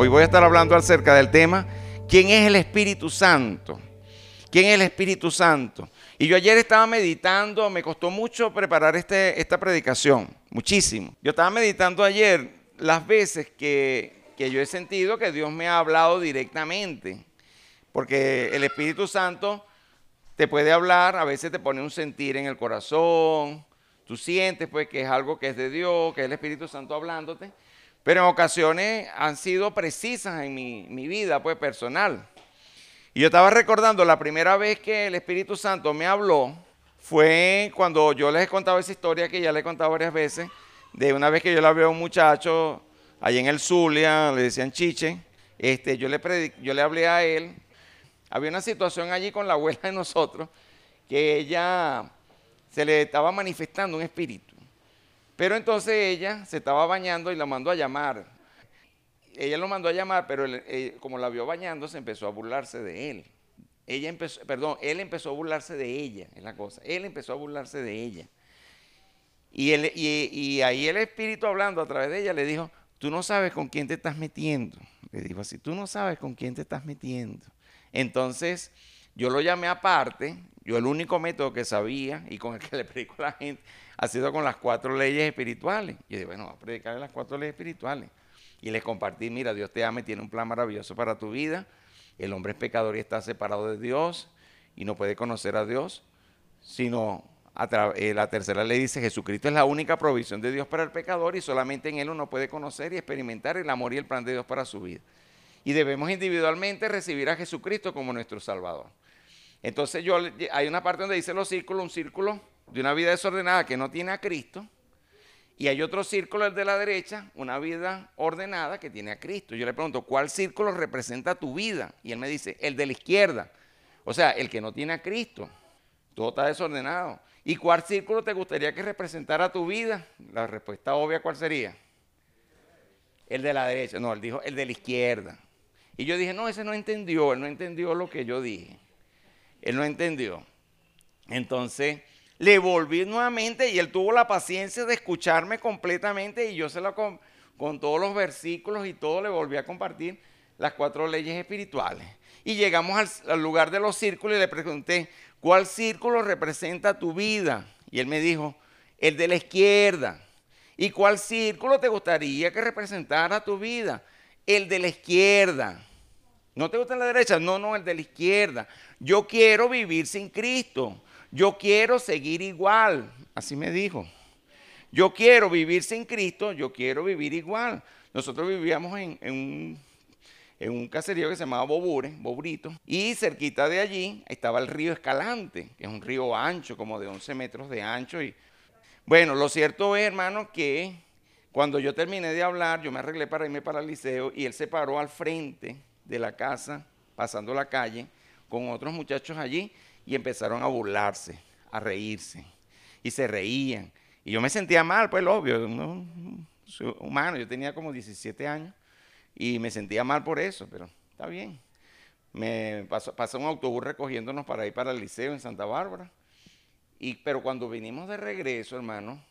Hoy voy a estar hablando acerca del tema, ¿quién es el Espíritu Santo? ¿Quién es el Espíritu Santo? Y yo ayer estaba meditando, me costó mucho preparar este, esta predicación, muchísimo. Yo estaba meditando ayer las veces que, que yo he sentido que Dios me ha hablado directamente, porque el Espíritu Santo te puede hablar, a veces te pone un sentir en el corazón, tú sientes pues que es algo que es de Dios, que es el Espíritu Santo hablándote, pero en ocasiones han sido precisas en mi, mi vida pues personal. Y yo estaba recordando la primera vez que el Espíritu Santo me habló, fue cuando yo les he contado esa historia que ya le he contado varias veces, de una vez que yo la veo a un muchacho allí en el Zulia, le decían Chiche, este, yo, le yo le hablé a él, había una situación allí con la abuela de nosotros, que ella se le estaba manifestando un espíritu. Pero entonces ella se estaba bañando y la mandó a llamar ella lo mandó a llamar, pero eh, como la vio bañando, se empezó a burlarse de él. Ella empezó, perdón, él empezó a burlarse de ella, es la cosa. Él empezó a burlarse de ella. Y, y, ahí el Espíritu hablando a través de ella le dijo, tú no sabes con quién te estás metiendo. Le dijo así, tú no sabes con quién te estás metiendo. Entonces, yo lo llamé aparte, yo el único método que sabía y con el que le predico a la gente ha sido con las cuatro leyes espirituales. Y dije, bueno, voy a predicarle las cuatro leyes espirituales y les compartí, mira, Dios te ama y tiene un plan maravilloso para tu vida. El hombre es pecador y está separado de Dios y no puede conocer a Dios, sino a eh, la tercera ley dice, Jesucristo es la única provisión de Dios para el pecador y solamente en Él uno puede conocer y experimentar el amor y el plan de Dios para su vida. Y debemos individualmente recibir a Jesucristo como nuestro Salvador. Entonces yo, hay una parte donde dice los círculos, un círculo de una vida desordenada que no tiene a Cristo, y hay otro círculo, el de la derecha, una vida ordenada que tiene a Cristo. Yo le pregunto, ¿cuál círculo representa tu vida? Y él me dice, el de la izquierda. O sea, el que no tiene a Cristo. Todo está desordenado. ¿Y cuál círculo te gustaría que representara tu vida? La respuesta obvia, ¿cuál sería? El de la derecha. No, él dijo el de la izquierda. Y yo dije, no, ese no entendió, él no entendió lo que yo dije. Él no entendió. Entonces, le volví nuevamente y él tuvo la paciencia de escucharme completamente y yo se lo con, todos los versículos y todo le volví a compartir las cuatro leyes espirituales. Y llegamos al, lugar de los círculos y le pregunté, ¿cuál círculo representa tu vida? Y él me dijo, el de la izquierda. ¿Y cuál círculo te gustaría que representara tu vida? El de la izquierda. ¿No te gusta la derecha? No, no, el de la izquierda. Yo quiero vivir sin Cristo. Yo quiero seguir igual, así me dijo. Yo quiero vivir sin Cristo, yo quiero vivir igual. Nosotros vivíamos en, un, caserío que se llamaba Bobure, Bobrito, y cerquita de allí estaba el río Escalante, que es un río ancho, como de 11 metros de ancho. Y, bueno, lo cierto es, hermano, que cuando yo terminé de hablar, yo me arreglé para irme para el liceo y él se paró al frente de la casa, pasando la calle, con otros muchachos allí y empezaron a burlarse, a reírse. Y se reían. Y yo me sentía mal, pues obvio, ¿no? soy humano, yo tenía como 17 años y me sentía mal por eso, pero está bien. Me pasó, pasó un autobús recogiéndonos para ir para el liceo en Santa Bárbara. Y, pero cuando vinimos de regreso, hermano,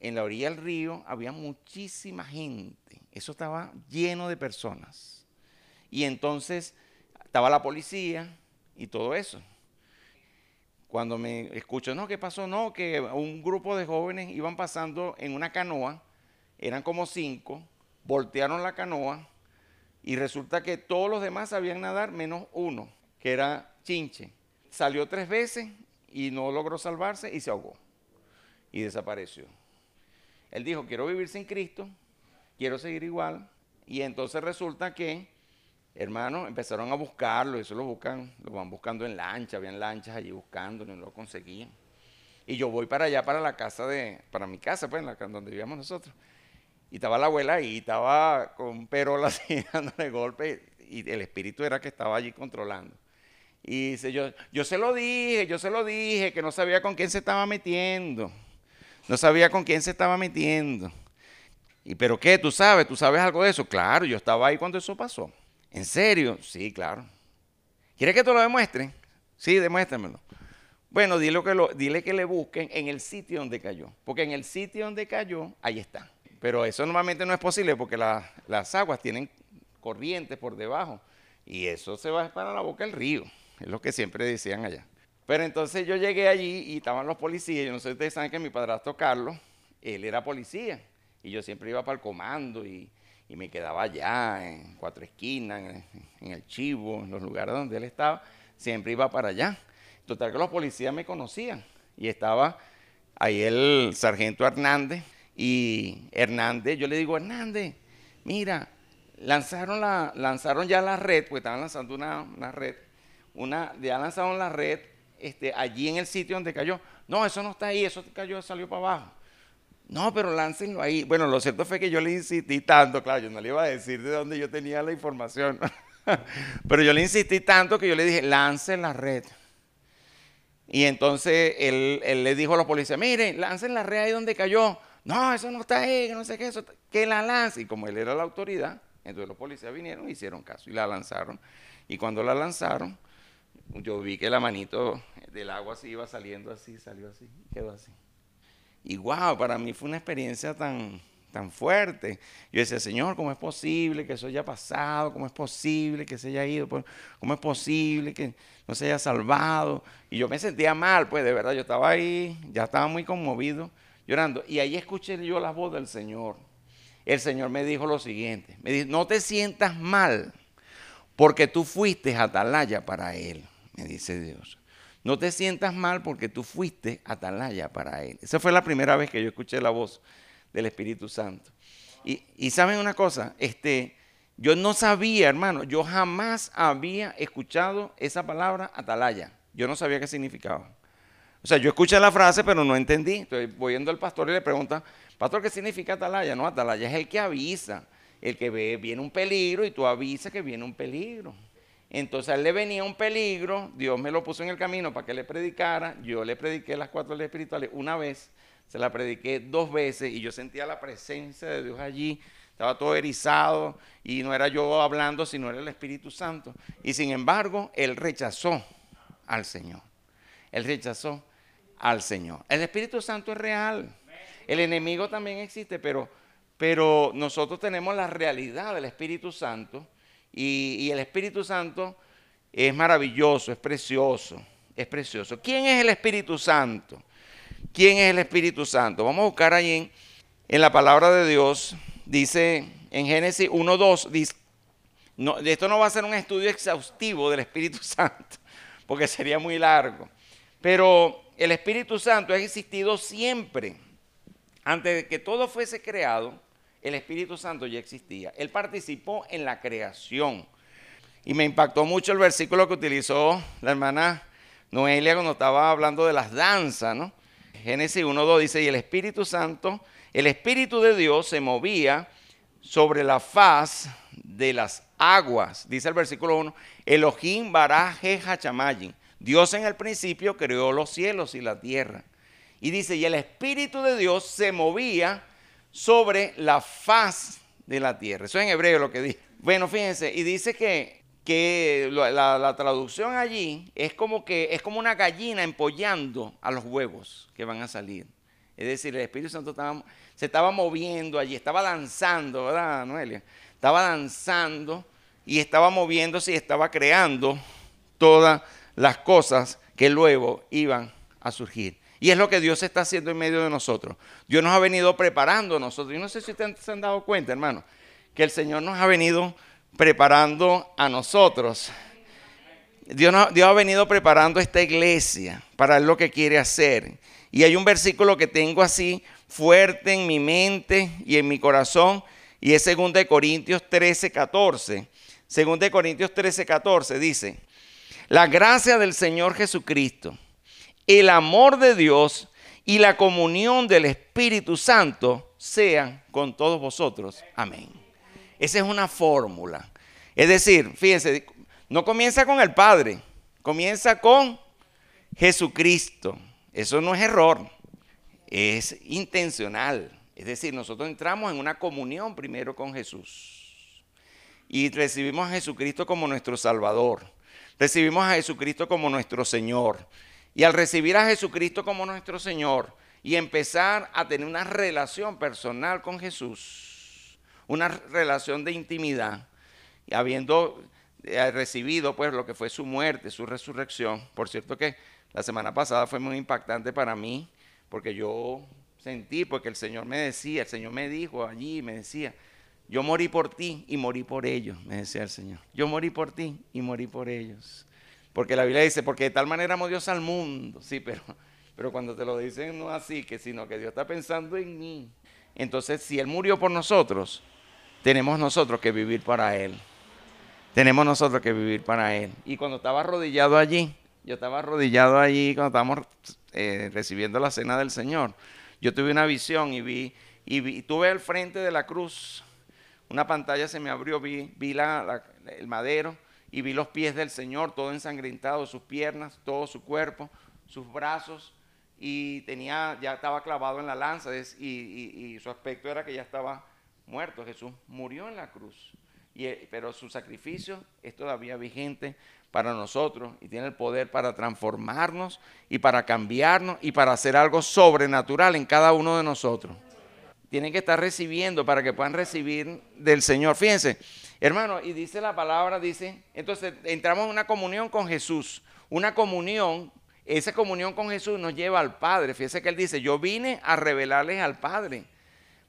en la orilla del río había muchísima gente. Eso estaba lleno de personas. Y entonces estaba la policía y todo eso cuando me escucho, no, ¿qué pasó? No, que un grupo de jóvenes iban pasando en una canoa, eran como cinco, voltearon la canoa y resulta que todos los demás sabían nadar menos uno, que era Chinche. Salió tres veces y no logró salvarse y se ahogó y desapareció. Él dijo, quiero vivir sin Cristo, quiero seguir igual. Y entonces resulta que hermanos, empezaron a buscarlo, eso lo buscan, lo van buscando en lancha, habían lanchas allí buscando, no lo conseguían. Y yo voy para allá, para la casa de, para mi casa, pues, en la, donde vivíamos nosotros. Y estaba la abuela ahí, estaba con perola así, dándole golpe, y el espíritu era que estaba allí controlando. Y dice, yo, yo se lo dije, yo se lo dije, que no sabía con quién se estaba metiendo. No sabía con quién se estaba metiendo. ¿Y pero qué? ¿Tú sabes? ¿Tú sabes algo de eso? Claro, yo estaba ahí cuando eso pasó. ¿En serio? Sí, claro. ¿Quieres que te lo demuestre? Sí, demuéstramelo. Bueno, dile que, lo, le busquen en el sitio donde cayó. Porque en el sitio donde cayó, ahí está. Pero eso normalmente no es posible porque las aguas tienen corrientes por debajo. Y eso se va para la boca del río. Es lo que siempre decían allá. Pero entonces yo llegué allí y estaban los policías. Yo no sé si ustedes saben que mi padrastro Carlos, él era policía. Y yo siempre iba para el comando y, me quedaba allá en Cuatro Esquinas, en, el Chivo, en los lugares donde él estaba. Siempre iba para allá. Total que los policías me conocían. Y estaba ahí el sargento Hernández. Y Hernández, yo le digo, Hernández, mira, lanzaron, la, lanzaron ya la red, porque estaban lanzando una, una red. Una, ya lanzaron la red este, allí en el sitio donde cayó. No, eso no está ahí, eso cayó, salió para abajo. No, pero láncenlo ahí. Bueno, lo cierto fue que yo le insistí tanto, claro, yo no le iba a decir de dónde yo tenía la información, pero yo le insistí tanto que yo le dije, lancen la red. Y entonces él, le dijo a los policías, miren, lancen la red ahí donde cayó. No, eso no está ahí, que no sé qué, eso, que la lance. Y como él era la autoridad, entonces los policías vinieron hicieron caso y la lanzaron. Y cuando la lanzaron, yo vi que la manito del agua se iba saliendo así, salió así, quedó así. Y wow, para mí fue una experiencia tan, tan fuerte. Yo decía, Señor, ¿cómo es posible que eso haya pasado? ¿Cómo es posible que se haya ido? ¿Cómo es posible que no se haya salvado? Y yo me sentía mal, pues de verdad, yo estaba ahí, ya estaba muy conmovido, llorando. Y ahí escuché yo la voz del Señor. El Señor me dijo lo siguiente, me dijo, no te sientas mal, porque tú fuiste atalaya para Él me dice Dios. No te sientas mal porque tú fuiste atalaya para Él. Esa fue la primera vez que yo escuché la voz del Espíritu Santo. Y, saben una cosa, este, yo no sabía, hermano, yo jamás había escuchado esa palabra atalaya. Yo no sabía qué significaba. O sea, yo escuché la frase, pero no entendí. Entonces voy yendo al pastor y le pregunta, pastor, ¿qué significa atalaya? No, atalaya es el que avisa, el que ve, viene un peligro y tú avisas que viene un peligro. Entonces a él le venía un peligro, Dios me lo puso en el camino para que le predicara, yo le prediqué las cuatro leyes espirituales una vez, se la prediqué dos veces y yo sentía la presencia de Dios allí, estaba todo erizado y no era yo hablando, sino era el Espíritu Santo. Y sin embargo, él rechazó al Señor, él rechazó al Señor. El Espíritu Santo es real, el enemigo también existe, pero, pero nosotros tenemos la realidad del Espíritu Santo y, el Espíritu Santo es maravilloso, es precioso, es precioso. ¿Quién es el Espíritu Santo? ¿Quién es el Espíritu Santo? Vamos a buscar ahí en, la palabra de Dios. Dice en Génesis 1.2, dice, esto no va a ser un estudio exhaustivo del Espíritu Santo, porque sería muy largo. Pero el Espíritu Santo ha existido siempre. Antes de que todo fuese creado, el Espíritu Santo ya existía. Él participó en la creación. Y me impactó mucho el versículo que utilizó la hermana Noelia cuando estaba hablando de las danzas, ¿no? Génesis 1.2 dice, y el Espíritu Santo, el Espíritu de Dios se movía sobre la faz de las aguas. Dice el versículo 1, Elohim baraje hachamayin. Dios en el principio creó los cielos y la tierra. Y dice, y el Espíritu de Dios se movía sobre la faz de la tierra. Eso es en hebreo lo que dice. Bueno, fíjense, y dice que, que la, traducción allí es como que es como una gallina empollando a los huevos que van a salir. Es decir, el Espíritu Santo se estaba moviendo allí, estaba danzando, ¿verdad, Noelia? Estaba danzando y estaba moviéndose y estaba creando todas las cosas que luego iban a surgir. Y es lo que Dios está haciendo en medio de nosotros. Dios nos ha venido preparando a nosotros. Yo no sé si ustedes se han dado cuenta, hermano, que el Señor nos ha venido preparando a nosotros. Dios, ha venido preparando esta iglesia para lo que quiere hacer. Y hay un versículo que tengo así fuerte en mi mente y en mi corazón, y es 2 Corintios 13, 14. 2 Corintios 13, 14 dice, la gracia del Señor Jesucristo el amor de Dios y la comunión del Espíritu Santo sean con todos vosotros. Amén. Esa es una fórmula. Es decir, fíjense, no comienza con el Padre, comienza con Jesucristo. Eso no es error, es intencional. Es decir, nosotros entramos en una comunión primero con Jesús y recibimos a Jesucristo como nuestro Salvador. Recibimos a Jesucristo como nuestro Señor. Y al recibir a Jesucristo como nuestro Señor y empezar a tener una relación personal con Jesús, una relación de intimidad, habiendo eh, recibido pues lo que fue su muerte, su resurrección. Por cierto que la semana pasada fue muy impactante para mí, porque yo sentí, porque el Señor me decía, el Señor me dijo allí, me decía, yo morí por ti y morí por ellos, me decía el Señor. Yo morí por ti y morí por ellos. Porque la Biblia dice, porque de tal manera amó Dios al mundo. Sí, pero, pero cuando te lo dicen no así, que sino que Dios está pensando en mí. Entonces, si Él murió por nosotros, tenemos nosotros que vivir para Él. Tenemos nosotros que vivir para Él. Y cuando estaba arrodillado allí, yo estaba arrodillado allí cuando estábamos eh, recibiendo la cena del Señor. Yo tuve una visión y vi, y vi, tuve al frente de la cruz, una pantalla se me abrió, vi, vi el madero y vi los pies del Señor, todo ensangrentado, sus piernas, todo su cuerpo, sus brazos, y tenía, ya estaba clavado en la lanza, y, su aspecto era que ya estaba muerto. Jesús murió en la cruz, y, eh, pero su sacrificio es todavía vigente para nosotros y tiene el poder para transformarnos y para cambiarnos y para hacer algo sobrenatural en cada uno de nosotros. Tienen que estar recibiendo para que puedan recibir del Señor. Fíjense, Hermano, y dice la palabra, dice, entonces entramos en una comunión con Jesús, una comunión, esa comunión con Jesús nos lleva al Padre. Fíjese que Él dice, yo vine a revelarles al Padre,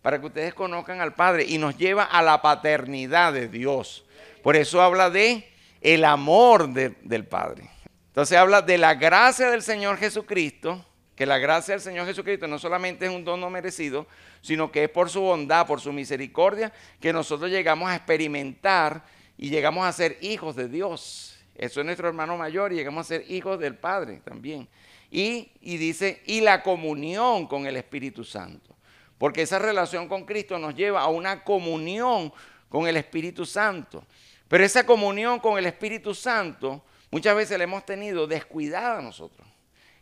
para que ustedes conozcan al Padre, y nos lleva a la paternidad de Dios. Por eso habla de el amor del Padre. Entonces habla de la gracia del Señor Jesucristo, que la gracia del Señor Jesucristo no solamente es un don no merecido, sino que es por su bondad, por su misericordia, que nosotros llegamos a experimentar y llegamos a ser hijos de Dios. Eso es nuestro hermano mayor y llegamos a ser hijos del Padre también. Y, y dice, y la comunión con el Espíritu Santo. Porque esa relación con Cristo nos lleva a una comunión con el Espíritu Santo. Pero esa comunión con el Espíritu Santo muchas veces la hemos tenido descuidada nosotros.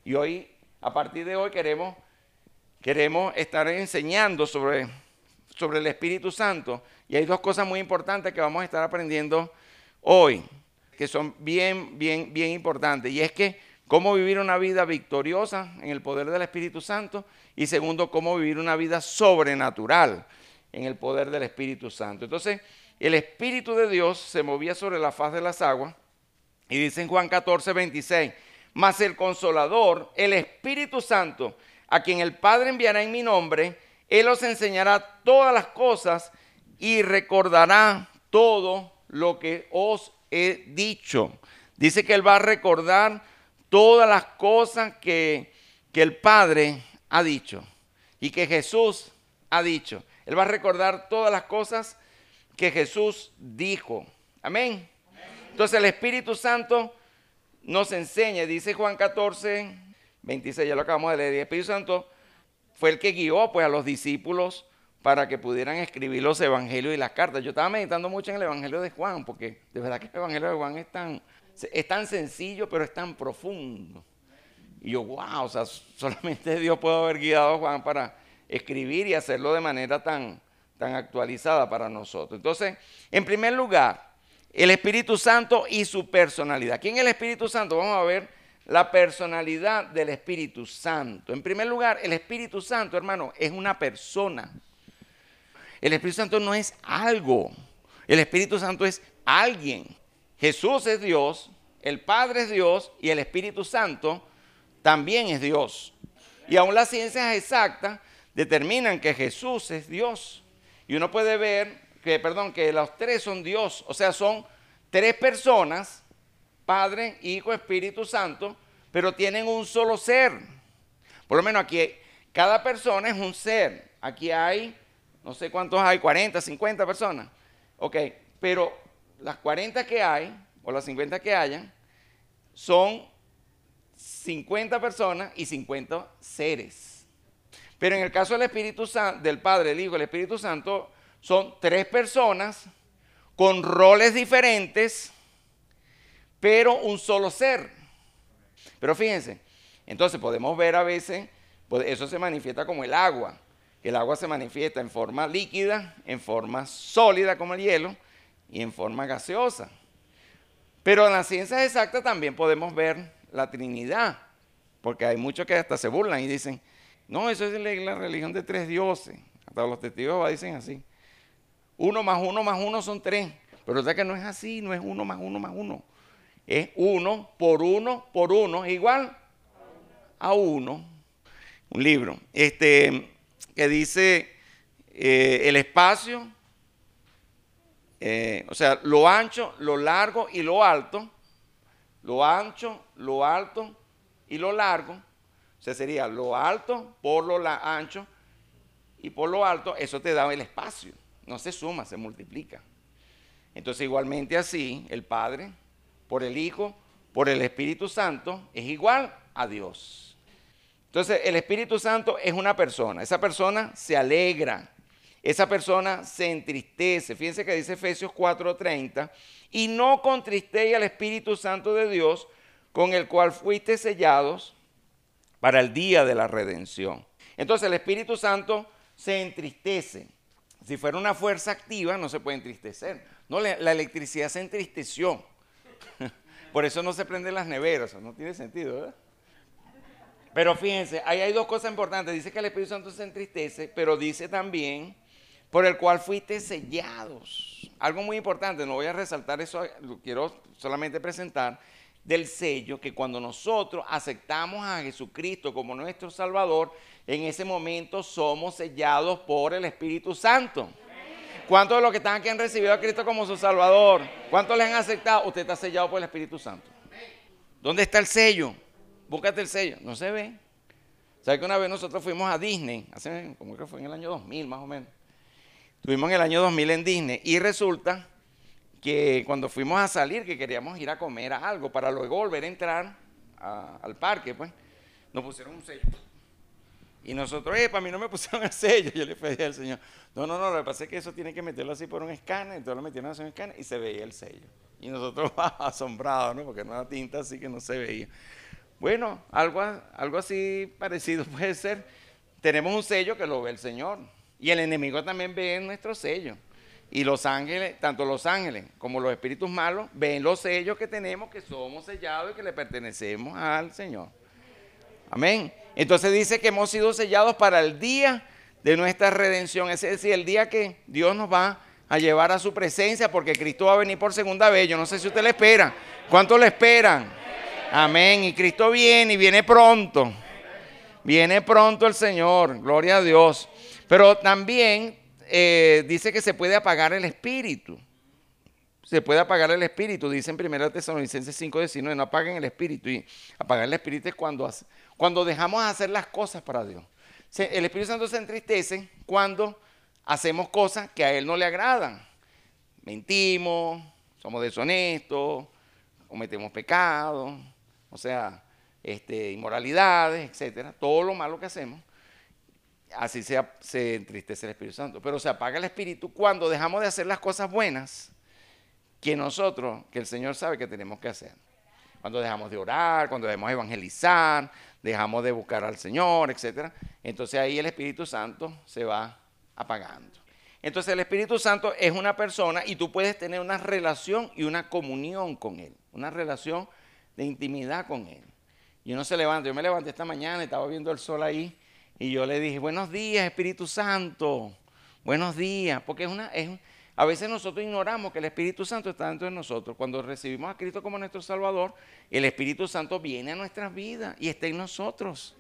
Y hoy a partir de hoy queremos, queremos estar enseñando sobre, sobre el Espíritu Santo. Y hay dos cosas muy importantes que vamos a estar aprendiendo hoy, que son bien, bien, bien importantes. Y es que cómo vivir una vida victoriosa en el poder del Espíritu Santo. Y segundo, cómo vivir una vida sobrenatural en el poder del Espíritu Santo. Entonces, el Espíritu de Dios se movía sobre la faz de las aguas. Y dice en Juan 14, 26 mas el consolador, el Espíritu Santo, a quien el Padre enviará en mi nombre, Él os enseñará todas las cosas y recordará todo lo que os he dicho. Dice que Él va a recordar todas las cosas que, que el Padre ha dicho y que Jesús ha dicho. Él va a recordar todas las cosas que Jesús dijo. Amén. Entonces el Espíritu Santo nos enseña, dice Juan 14, 26, ya lo acabamos de leer, el Espíritu Santo fue el que guió pues, a los discípulos para que pudieran escribir los evangelios y las cartas. Yo estaba meditando mucho en el evangelio de Juan, porque de verdad que el evangelio de Juan es tan, es tan sencillo, pero es tan profundo. Y yo, wow, o sea, solamente Dios puede haber guiado a Juan para escribir y hacerlo de manera tan, tan actualizada para nosotros. Entonces, en primer lugar, el Espíritu Santo y su personalidad. ¿Quién es el Espíritu Santo? Vamos a ver la personalidad del Espíritu Santo. En primer lugar, el Espíritu Santo, hermano, es una persona. El Espíritu Santo no es algo. El Espíritu Santo es alguien. Jesús es Dios, el Padre es Dios y el Espíritu Santo también es Dios. Y aún las ciencias exactas determinan que Jesús es Dios. Y uno puede ver que, perdón, que los tres son Dios, o sea, son tres personas, Padre, Hijo, Espíritu Santo, pero tienen un solo ser. Por lo menos aquí, cada persona es un ser. Aquí hay, no sé cuántos hay, 40, 50 personas. Ok, pero las 40 que hay, o las 50 que hayan, son 50 personas y 50 seres. Pero en el caso del Espíritu Santo, del Padre, el Hijo, el Espíritu Santo, son tres personas con roles diferentes, pero un solo ser. Pero fíjense, entonces podemos ver a veces, pues eso se manifiesta como el agua. El agua se manifiesta en forma líquida, en forma sólida como el hielo y en forma gaseosa. Pero en las ciencias exactas también podemos ver la Trinidad, porque hay muchos que hasta se burlan y dicen, no, eso es la religión de tres dioses. Hasta los testigos dicen así. Uno más uno más uno son tres. Pero verdad que no es así, no es uno más uno más uno. Es uno por uno por uno, es igual a uno. Un libro este, que dice eh, el espacio, eh, o sea, lo ancho, lo largo y lo alto. Lo ancho, lo alto y lo largo. O sea, sería lo alto por lo ancho y por lo alto, eso te da el espacio. No se suma, se multiplica. Entonces, igualmente así, el Padre, por el Hijo, por el Espíritu Santo, es igual a Dios. Entonces, el Espíritu Santo es una persona. Esa persona se alegra. Esa persona se entristece. Fíjense que dice Efesios 4:30. Y no contristéis al Espíritu Santo de Dios, con el cual fuiste sellados para el día de la redención. Entonces, el Espíritu Santo se entristece. Si fuera una fuerza activa, no se puede entristecer. No, la, electricidad se entristeció. Por eso no se prenden las neveras. No tiene sentido, ¿verdad? Pero fíjense, ahí hay dos cosas importantes. Dice que el Espíritu Santo se entristece, pero dice también por el cual fuiste sellados. Algo muy importante, no voy a resaltar eso, lo quiero solamente presentar, del sello que cuando nosotros aceptamos a Jesucristo como nuestro Salvador, en ese momento somos sellados por el Espíritu Santo. ¿Cuántos de los que están aquí han recibido a Cristo como su Salvador? ¿Cuántos le han aceptado? Usted está sellado por el Espíritu Santo. ¿Dónde está el sello? Búscate el sello. No se ve. ¿Sabe que una vez nosotros fuimos a Disney? Hace, como que fue en el año 2000 más o menos. Estuvimos en el año 2000 en Disney y resulta que cuando fuimos a salir, que queríamos ir a comer algo para luego volver a entrar al parque, pues, nos pusieron un sello. Y nosotros, eh, para mí no me pusieron el sello. Yo le pedí al Señor, no, no, no, lo que pasa es que eso tiene que meterlo así por un escáner, entonces lo metieron así en un escáner y se veía el sello. Y nosotros asombrados, ¿no? Porque no era tinta así que no se veía. Bueno, algo, algo así parecido puede ser. Tenemos un sello que lo ve el Señor. Y el enemigo también ve nuestro sello. Y los ángeles, tanto los ángeles como los espíritus malos, ven los sellos que tenemos, que somos sellados y que le pertenecemos al Señor. Amén. Entonces dice que hemos sido sellados para el día de nuestra redención. Es decir, el día que Dios nos va a llevar a su presencia, porque Cristo va a venir por segunda vez. Yo no sé si usted le espera. ¿Cuánto le esperan? Amén. Y Cristo viene y viene pronto. Viene pronto el Señor. Gloria a Dios. Pero también eh, dice que se puede apagar el espíritu. Se puede apagar el espíritu, dice en 1 Tesalonicenses 5:19, no apaguen el espíritu. Y apagar el espíritu es cuando, cuando dejamos de hacer las cosas para Dios. El Espíritu Santo se entristece cuando hacemos cosas que a Él no le agradan. Mentimos, somos deshonestos, cometemos pecados, o sea, este, inmoralidades, etcétera, todo lo malo que hacemos así se, entristece el Espíritu Santo. Pero se apaga el Espíritu cuando dejamos de hacer las cosas buenas que nosotros, que el Señor sabe que tenemos que hacer. Cuando dejamos de orar, cuando dejamos de evangelizar, dejamos de buscar al Señor, etc. Entonces ahí el Espíritu Santo se va apagando. Entonces el Espíritu Santo es una persona y tú puedes tener una relación y una comunión con Él, una relación de intimidad con Él. Y uno se levanta, yo me levanté esta mañana, estaba viendo el sol ahí y yo le dije, buenos días, Espíritu Santo. Buenos días. Porque es una, es, a veces nosotros ignoramos que el Espíritu Santo está dentro de nosotros. Cuando recibimos a Cristo como nuestro Salvador, el Espíritu Santo viene a nuestras vidas y está en nosotros.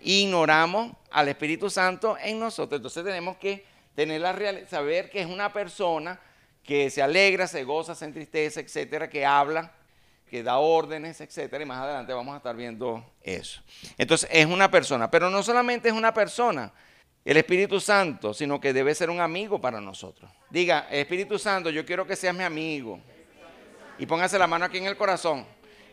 Ignoramos al Espíritu Santo en nosotros. Entonces tenemos que tener la real, saber que es una persona que se alegra, se goza, se entristece, etcétera, que habla que da órdenes, etcétera, y más adelante vamos a estar viendo eso. Entonces, es una persona, pero no solamente es una persona, el Espíritu Santo, sino que debe ser un amigo para nosotros. Diga, Espíritu Santo, yo quiero que seas mi amigo. Y póngase la mano aquí en el corazón.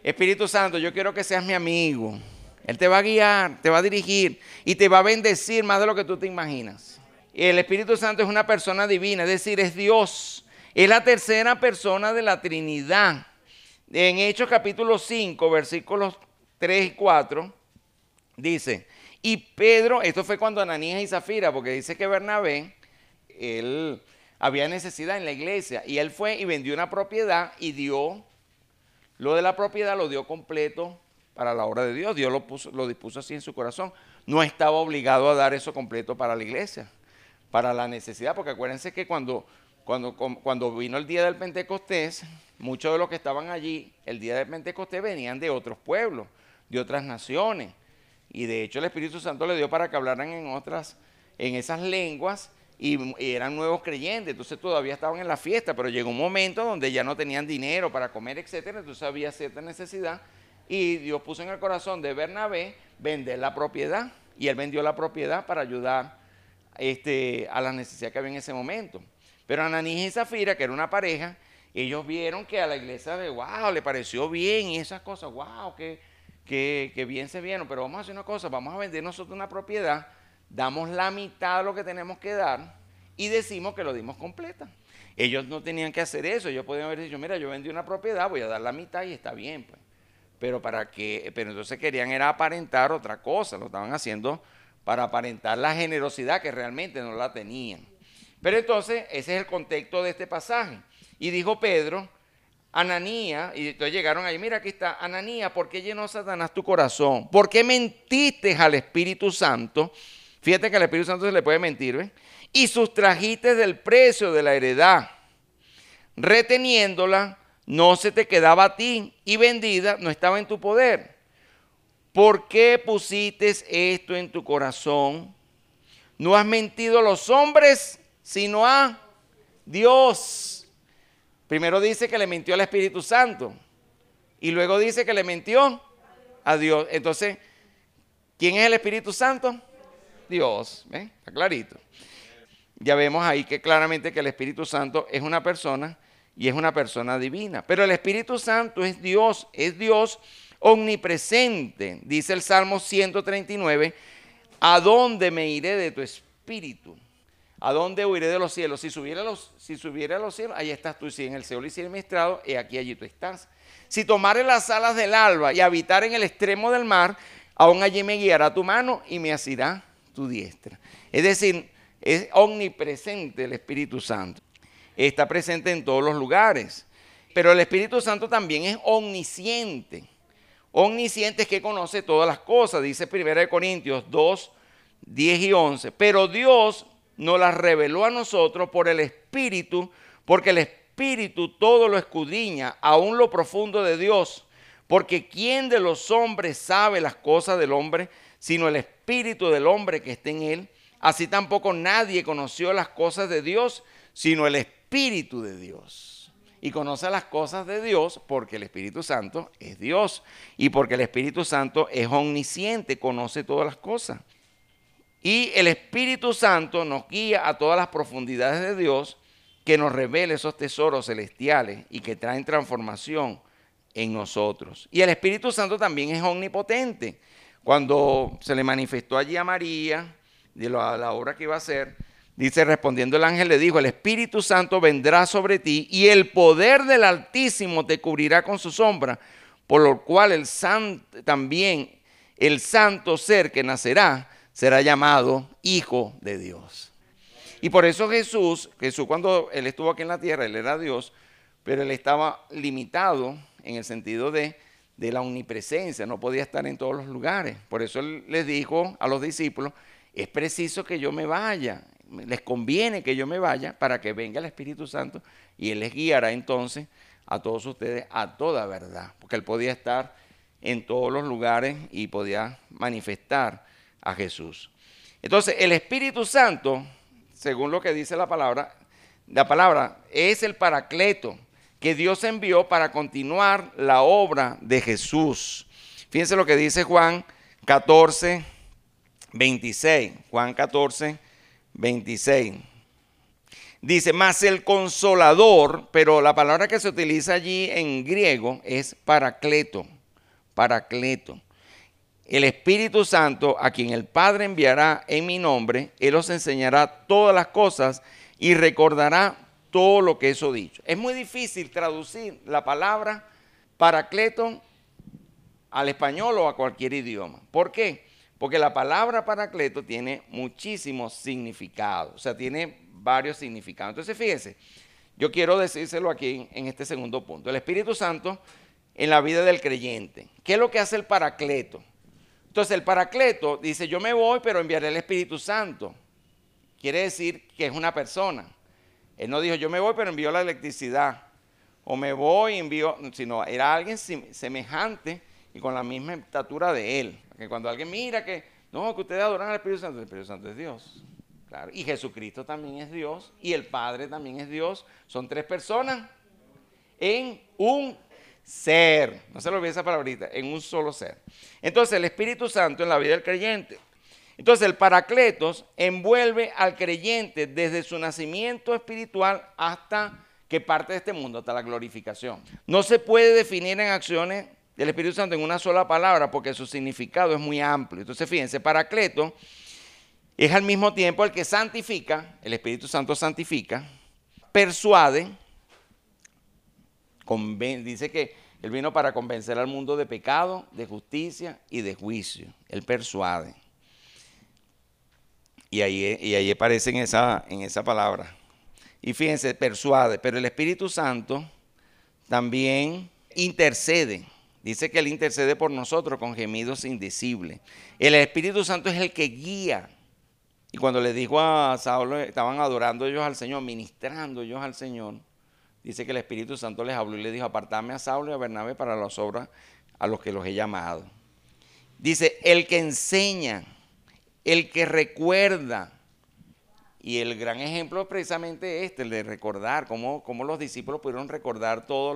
Espíritu Santo, yo quiero que seas mi amigo. Él te va a guiar, te va a dirigir y te va a bendecir más de lo que tú te imaginas. El Espíritu Santo es una persona divina, es decir, es Dios. Es la tercera persona de la Trinidad. En Hechos capítulo 5, versículos 3 y 4, dice, y Pedro, esto fue cuando Ananías y Zafira, porque dice que Bernabé, él había necesidad en la iglesia, y él fue y vendió una propiedad y dio, lo de la propiedad lo dio completo para la obra de Dios, Dios lo, puso, lo dispuso así en su corazón, no estaba obligado a dar eso completo para la iglesia, para la necesidad, porque acuérdense que cuando cuando, cuando vino el día del Pentecostés, muchos de los que estaban allí el día del Pentecostés venían de otros pueblos, de otras naciones. Y de hecho el Espíritu Santo le dio para que hablaran en otras, en esas lenguas y, eran nuevos creyentes, entonces todavía estaban en la fiesta, pero llegó un momento donde ya no tenían dinero para comer, etcétera, entonces había cierta necesidad y Dios puso en el corazón de Bernabé vender la propiedad y él vendió la propiedad para ayudar este, a la necesidad que había en ese momento. Pero Ananías y Zafira, que era una pareja, ellos vieron que a la iglesia de wow, le pareció bien y esas cosas, wow, que, que bien se vieron, pero vamos a hacer una cosa, vamos a vender nosotros una propiedad damos la mitad de lo que tenemos que dar y decimos que lo dimos completa. Ellos no tenían que hacer eso, ellos podían haber dicho, mira, yo vendí una propiedad, voy a dar la mitad y está bien, pues. Pero para qué, pero entonces querían era aparentar otra cosa, lo estaban haciendo para aparentar la generosidad que realmente no la tenían. Pero entonces, ese es el contexto de este pasaje. Y dijo Pedro, Ananía, y entonces llegaron ahí, mira aquí está, Ananía, ¿por qué llenó Satanás tu corazón? ¿Por qué mentiste al Espíritu Santo? Fíjate que al Espíritu Santo se le puede mentir, ¿ves? Y sustrajiste del precio de la heredad, reteniéndola, no se te quedaba a ti y vendida no estaba en tu poder. ¿Por qué pusiste esto en tu corazón? No has mentido a los hombres, sino a Dios. Primero dice que le mintió al Espíritu Santo y luego dice que le mintió a Dios. Entonces, ¿quién es el Espíritu Santo? Dios. ¿ven? Está clarito. Ya vemos ahí que claramente que el Espíritu Santo es una persona y es una persona divina. Pero el Espíritu Santo es Dios, es Dios omnipresente. Dice el Salmo 139, ¿a dónde me iré de tu espíritu? ¿A dónde huiré de los cielos? Si subiera a los, si subiera a los cielos, ahí estás tú. Si en el Seol hiciera mi estrado, y aquí allí tú estás. Si tomare las alas del alba y habitar en el extremo del mar, aún allí me guiará tu mano y me asirá tu diestra. Es decir, es omnipresente el Espíritu Santo. Está presente en todos los lugares. Pero el Espíritu Santo también es omnisciente. Omnisciente es que conoce todas las cosas, dice 1 Corintios 2, 10 y 11. Pero Dios nos las reveló a nosotros por el Espíritu, porque el Espíritu todo lo escudriña, aún lo profundo de Dios. Porque ¿quién de los hombres sabe las cosas del hombre, sino el Espíritu del hombre que está en él? Así tampoco nadie conoció las cosas de Dios, sino el Espíritu de Dios. Y conoce las cosas de Dios porque el Espíritu Santo es Dios. Y porque el Espíritu Santo es omnisciente, conoce todas las cosas. Y el Espíritu Santo nos guía a todas las profundidades de Dios, que nos revela esos tesoros celestiales y que traen transformación en nosotros. Y el Espíritu Santo también es omnipotente. Cuando se le manifestó allí a María, de la obra que iba a hacer, dice, respondiendo el ángel le dijo, el Espíritu Santo vendrá sobre ti y el poder del Altísimo te cubrirá con su sombra, por lo cual el santo, también el santo ser que nacerá será llamado Hijo de Dios. Y por eso Jesús, Jesús cuando él estuvo aquí en la tierra, él era Dios, pero él estaba limitado en el sentido de, de la omnipresencia, no podía estar en todos los lugares. Por eso él les dijo a los discípulos, es preciso que yo me vaya, les conviene que yo me vaya para que venga el Espíritu Santo y Él les guiará entonces a todos ustedes a toda verdad, porque Él podía estar en todos los lugares y podía manifestar a Jesús. Entonces, el Espíritu Santo, según lo que dice la palabra, la palabra es el paracleto que Dios envió para continuar la obra de Jesús. Fíjense lo que dice Juan 14, 26, Juan 14, 26. Dice, más el consolador, pero la palabra que se utiliza allí en griego es paracleto, paracleto. El Espíritu Santo, a quien el Padre enviará en mi nombre, Él os enseñará todas las cosas y recordará todo lo que eso dicho. Es muy difícil traducir la palabra paracleto al español o a cualquier idioma. ¿Por qué? Porque la palabra paracleto tiene muchísimos significados, o sea, tiene varios significados. Entonces, fíjense, yo quiero decírselo aquí en este segundo punto. El Espíritu Santo en la vida del creyente. ¿Qué es lo que hace el paracleto? Entonces, el paracleto dice, yo me voy, pero enviaré el Espíritu Santo. Quiere decir que es una persona. Él no dijo, yo me voy, pero envío la electricidad. O me voy y envío, sino era alguien semejante y con la misma estatura de él. Que cuando alguien mira que, no, que ustedes adoran al Espíritu Santo, el Espíritu Santo es Dios. Claro. Y Jesucristo también es Dios y el Padre también es Dios. Son tres personas en un ser. No se lo olvide esa palabrita, en un solo ser. Entonces el Espíritu Santo en la vida del creyente. Entonces el Paracletos envuelve al creyente desde su nacimiento espiritual hasta que parte de este mundo, hasta la glorificación. No se puede definir en acciones del Espíritu Santo en una sola palabra porque su significado es muy amplio. Entonces, fíjense, Paracleto es al mismo tiempo el que santifica, el Espíritu Santo santifica, persuade, dice que él vino para convencer al mundo de pecado, de justicia y de juicio. Él persuade. Y ahí, y aparece en esa, en esa palabra. Y fíjense, persuade, pero el Espíritu Santo también intercede. Dice que Él intercede por nosotros con gemidos indecibles. El Espíritu Santo es el que guía. Y cuando le dijo a Saulo, estaban adorando ellos al Señor, ministrando ellos al Señor, dice que el Espíritu Santo les habló y le dijo, apartame a Saulo y a Bernabé para las obras a los que los he llamado. Dice, el que enseña, el que recuerda. Y el gran ejemplo es precisamente este, el de recordar, cómo, cómo los discípulos pudieron recordar todos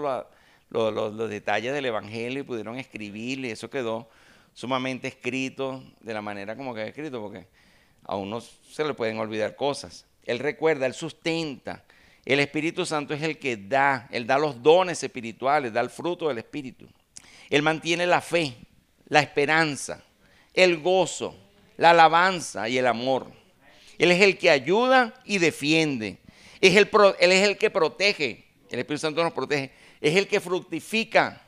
los detalles del Evangelio y pudieron escribir y eso quedó sumamente escrito de la manera como quedó escrito, porque a uno se le pueden olvidar cosas. Él recuerda, él sustenta. El Espíritu Santo es el que da, él da los dones espirituales, da el fruto del Espíritu. Él mantiene la fe, la esperanza, el gozo, la alabanza y el amor. Él es el que ayuda y defiende. Es el, él es el que protege. El Espíritu Santo nos protege es el que fructifica.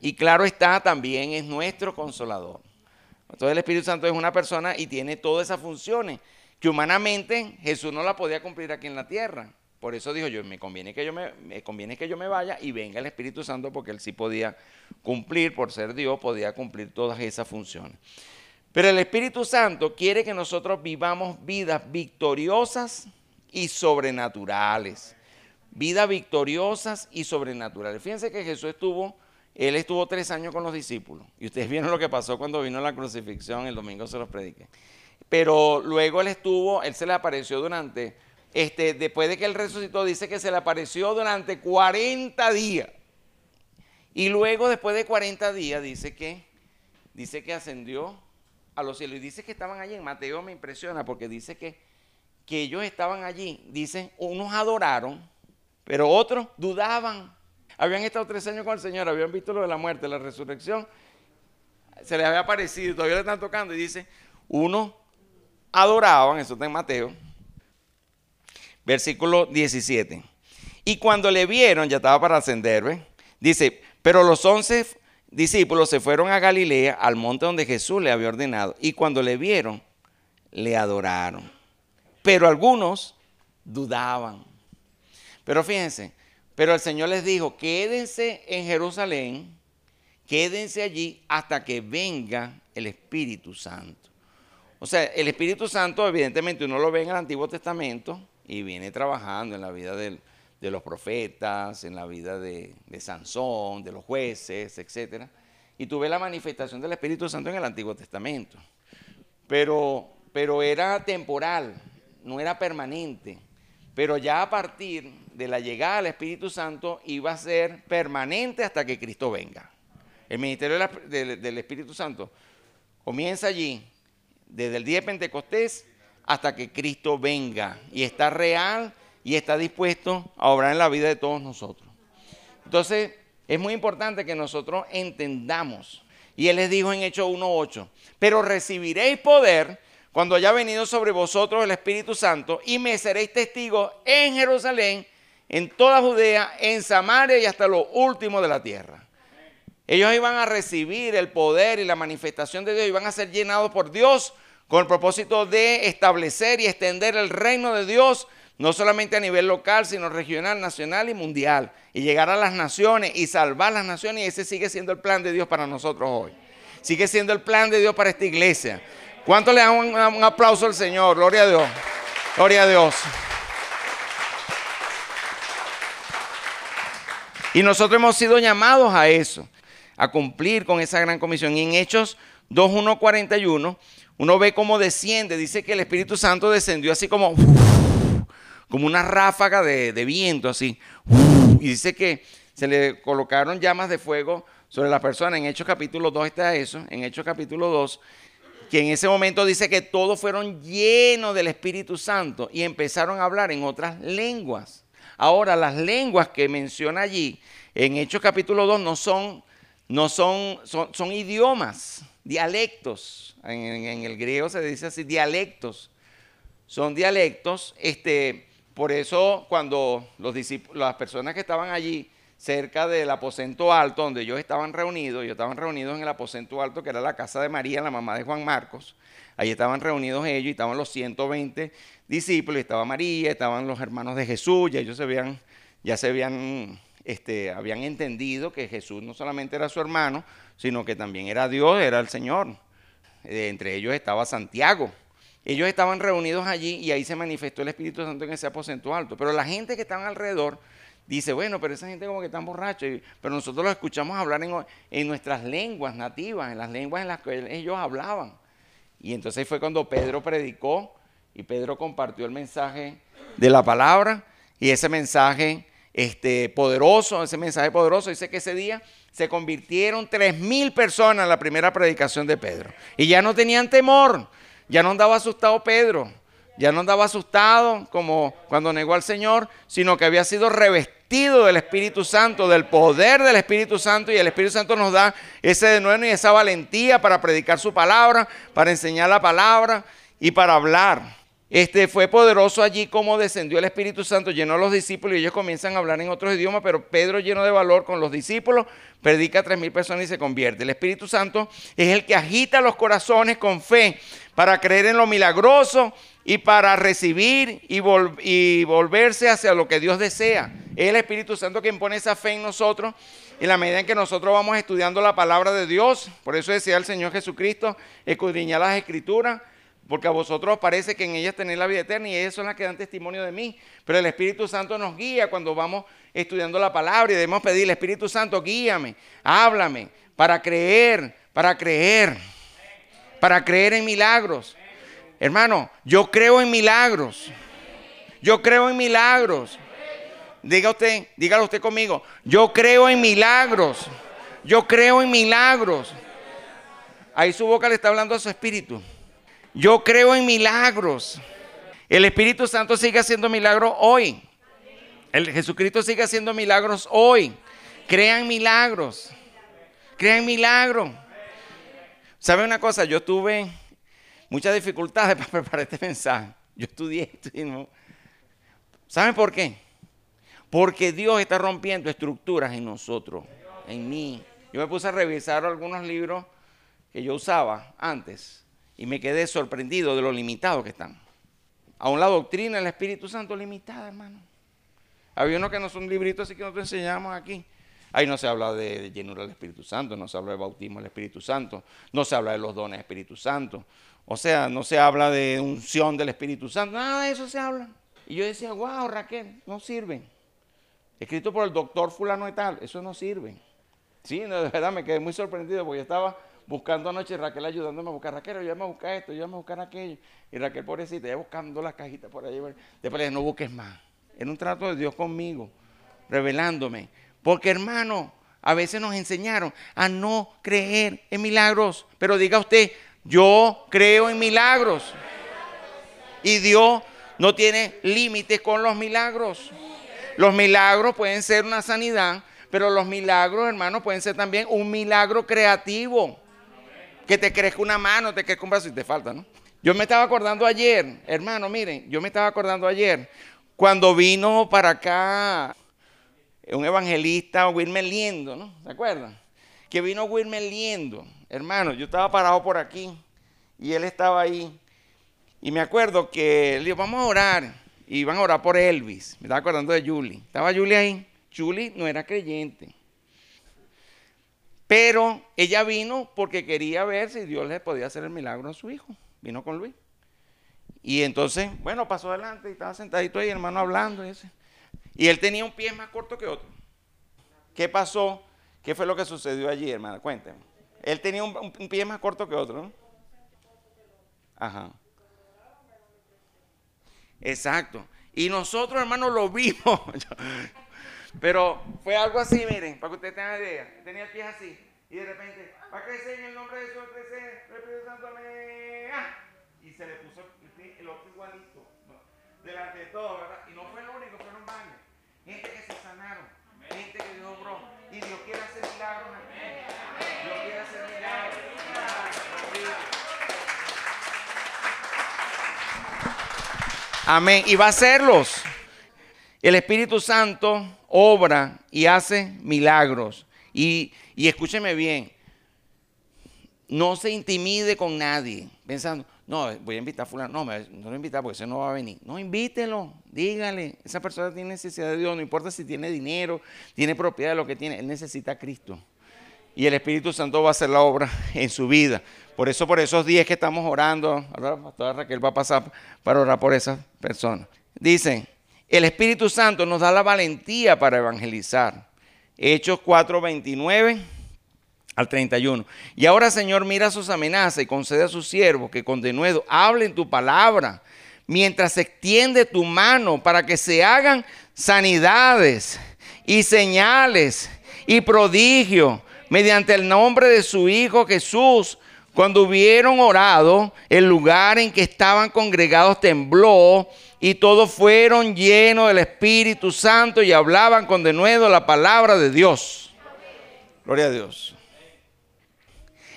Y claro está, también es nuestro consolador. Entonces el Espíritu Santo es una persona y tiene todas esas funciones que humanamente Jesús no la podía cumplir aquí en la tierra. Por eso dijo yo, me conviene que yo me, conviene que yo me vaya y venga el Espíritu Santo porque él sí podía cumplir, por ser Dios, podía cumplir todas esas funciones. Pero el Espíritu Santo quiere que nosotros vivamos vidas victoriosas y sobrenaturales vidas victoriosas y sobrenaturales. Fíjense que Jesús estuvo, él estuvo tres años con los discípulos. Y ustedes vieron lo que pasó cuando vino la crucifixión, el domingo se los prediqué. Pero luego él estuvo, él se le apareció durante, este, después de que él resucitó, dice que se le apareció durante 40 días. Y luego, después de 40 días, dice que, dice que ascendió a los cielos. Y dice que estaban allí. En Mateo me impresiona porque dice que, que ellos estaban allí. Dice, unos adoraron pero otros dudaban. Habían estado tres años con el Señor, habían visto lo de la muerte, la resurrección. Se les había aparecido, todavía le están tocando. Y dice, uno adoraban, eso está en Mateo, versículo 17. Y cuando le vieron, ya estaba para ascender, dice, pero los once discípulos se fueron a Galilea, al monte donde Jesús le había ordenado. Y cuando le vieron, le adoraron. Pero algunos dudaban. Pero fíjense, pero el Señor les dijo, quédense en Jerusalén, quédense allí hasta que venga el Espíritu Santo. O sea, el Espíritu Santo evidentemente uno lo ve en el Antiguo Testamento y viene trabajando en la vida de los profetas, en la vida de, Sansón, de los jueces, etc. Y tú ves la manifestación del Espíritu Santo en el Antiguo Testamento. Pero, pero era temporal, no era permanente. Pero ya a partir de la llegada del Espíritu Santo iba a ser permanente hasta que Cristo venga. El ministerio del Espíritu Santo comienza allí, desde el día de Pentecostés hasta que Cristo venga y está real y está dispuesto a obrar en la vida de todos nosotros. Entonces, es muy importante que nosotros entendamos. Y Él les dijo en Hechos 1.8, pero recibiréis poder cuando haya venido sobre vosotros el Espíritu Santo, y me seréis testigos en Jerusalén, en toda Judea, en Samaria y hasta lo último de la tierra. Ellos iban a recibir el poder y la manifestación de Dios, iban a ser llenados por Dios con el propósito de establecer y extender el reino de Dios, no solamente a nivel local, sino regional, nacional y mundial, y llegar a las naciones y salvar las naciones, y ese sigue siendo el plan de Dios para nosotros hoy. Sigue siendo el plan de Dios para esta iglesia. ¿Cuánto le dan un, aplauso al Señor? Gloria a Dios. Gloria a Dios. Y nosotros hemos sido llamados a eso, a cumplir con esa gran comisión. Y en Hechos 2.1.41, uno ve cómo desciende, dice que el Espíritu Santo descendió así como, como una ráfaga de, viento, así. Y dice que se le colocaron llamas de fuego sobre la persona. En Hechos capítulo 2 está eso, en Hechos capítulo 2, que en ese momento dice que todos fueron llenos del Espíritu Santo y empezaron a hablar en otras lenguas. Ahora, las lenguas que menciona allí en Hechos capítulo 2 no son, no son, son, idiomas, dialectos. En, el griego se dice así, dialectos. Son dialectos. Este, por eso cuando los las personas que estaban allí cerca del aposento alto, donde ellos estaban reunidos, ellos estaban reunidos en el aposento alto, que era la casa de María, la mamá de Juan Marcos. Ahí estaban reunidos ellos y estaban los 120 discípulos, estaba María, estaban los hermanos de Jesús, y ellos se habían, ya se habían, este, habían entendido que Jesús no solamente era su hermano, sino que también era Dios, era el Señor. Eh, entre ellos estaba Santiago. Ellos estaban reunidos allí y ahí se manifestó el Espíritu Santo en ese aposento alto. Pero la gente que estaba alrededor dice, bueno, pero esa gente como que están borrachos. Pero nosotros los escuchamos hablar en, en, nuestras lenguas nativas, en las lenguas en las que ellos hablaban. Y entonces fue cuando Pedro predicó y Pedro compartió el mensaje de la palabra y ese mensaje este, poderoso, ese mensaje poderoso, dice que ese día se convirtieron tres mil personas en la primera predicación de Pedro. Y ya no tenían temor, ya no andaba asustado Pedro, ya no andaba asustado como cuando negó al Señor, sino que había sido revestido del Espíritu Santo, del poder del Espíritu Santo, y el Espíritu Santo nos da ese denuedo y esa valentía para predicar su palabra, para enseñar la palabra y para hablar. Este fue poderoso allí como descendió el Espíritu Santo, llenó a los discípulos y ellos comienzan a hablar en otros idiomas, pero Pedro lleno de valor con los discípulos, predica a tres mil personas y se convierte. El Espíritu Santo es el que agita los corazones con fe para creer en lo milagroso y para recibir y, y volverse hacia lo que Dios desea. Es el Espíritu Santo quien pone esa fe en nosotros en la medida en que nosotros vamos estudiando la palabra de Dios. Por eso decía el Señor Jesucristo, escudriñar las escrituras porque a vosotros parece que en ellas tenéis la vida eterna y ellas son las que dan testimonio de mí. Pero el Espíritu Santo nos guía cuando vamos estudiando la palabra y debemos pedirle, Espíritu Santo, guíame, háblame, para creer, para creer, para creer en milagros. Hermano, yo creo en milagros. Yo creo en milagros. Diga usted, dígalo usted conmigo. Yo creo en milagros. Yo creo en milagros. Ahí su boca le está hablando a su espíritu. Yo creo en milagros. El Espíritu Santo sigue haciendo milagros hoy. El Jesucristo sigue haciendo milagros hoy. Crean milagros. Crean milagros. ¿Sabe una cosa? Yo tuve muchas dificultades para preparar este mensaje. Yo estudié esto y no. ¿Saben por qué? Porque Dios está rompiendo estructuras en nosotros, en mí. Yo me puse a revisar algunos libros que yo usaba antes y me quedé sorprendido de lo limitado que están. Aún la doctrina del Espíritu Santo limitada, hermano. Había uno que no son libritos así que nosotros enseñamos aquí. Ahí no se habla de llenura del Espíritu Santo, no se habla de bautismo del Espíritu Santo, no se habla de los dones del Espíritu Santo. O sea, no se habla de unción del Espíritu Santo, nada de eso se habla. Y yo decía, wow, Raquel, no sirven. Escrito por el doctor fulano y tal, eso no sirve. Sí, de verdad me quedé muy sorprendido porque estaba buscando anoche, Raquel ayudándome a buscar, Raquel, yo a buscar esto, yo a buscar aquello. Y Raquel, pobrecita, ya buscando las cajitas por ahí. Después le dije, no busques más. Era un trato de Dios conmigo, revelándome. Porque hermano, a veces nos enseñaron a no creer en milagros. Pero diga usted, yo creo en milagros. Y Dios no tiene límites con los milagros. Los milagros pueden ser una sanidad, pero los milagros, hermano, pueden ser también un milagro creativo que te crezca una mano, te crezca un brazo y te falta, ¿no? Yo me estaba acordando ayer, hermano, miren, yo me estaba acordando ayer, cuando vino para acá un evangelista, Wilmer Liendo, ¿no? ¿Se acuerdan? Que vino Wilmer Liendo, hermano, yo estaba parado por aquí y él estaba ahí. Y me acuerdo que le dijo, vamos a orar. Y iban a orar por Elvis. Me estaba acordando de Julie. Estaba Julie ahí. Julie no era creyente. Pero ella vino porque quería ver si Dios le podía hacer el milagro a su hijo. Vino con Luis. Y entonces, bueno, pasó adelante y estaba sentadito ahí, hermano, hablando. Y, él tenía un pie más corto que otro. ¿Qué pasó? ¿Qué fue lo que sucedió allí, hermana? Cuénteme. Él tenía un, pie más corto que otro, ¿no? Ajá. Exacto. Y nosotros, hermanos, lo vimos. Pero fue algo así, miren, para que ustedes tengan idea. Tenía el pie así. Y de repente, para crecer en el nombre de Jesús, crecer, Espíritu Santo, amén. ¡Ah! Y se le puso el otro igualito. Delante de todo, ¿verdad? Y no fue el único, fueron varios. Gente que se sanaron. Gente que Dios obró. Y Dios quiere hacer milagros Dios quiere hacer milagros. Amén. Y va a hacerlos. El Espíritu Santo obra y hace milagros. Y, y escúcheme bien, no se intimide con nadie, pensando, no, voy a invitar a fulano, no, no lo invitar porque ese no va a venir. No, invítelo, dígale, esa persona tiene necesidad de Dios, no importa si tiene dinero, tiene propiedad de lo que tiene, él necesita a Cristo. Y el Espíritu Santo va a hacer la obra en su vida. Por eso, por esos días que estamos orando, ahora Raquel va a pasar para orar por esas personas. Dicen, el Espíritu Santo nos da la valentía para evangelizar. Hechos 4:29 al 31. Y ahora, Señor, mira sus amenazas y concede a sus siervos que con denuedo hablen tu palabra, mientras se extiende tu mano para que se hagan sanidades y señales y prodigios mediante el nombre de su Hijo Jesús. Cuando hubieron orado, el lugar en que estaban congregados tembló y todos fueron llenos del Espíritu Santo y hablaban con denuedo la palabra de Dios. Gloria a Dios.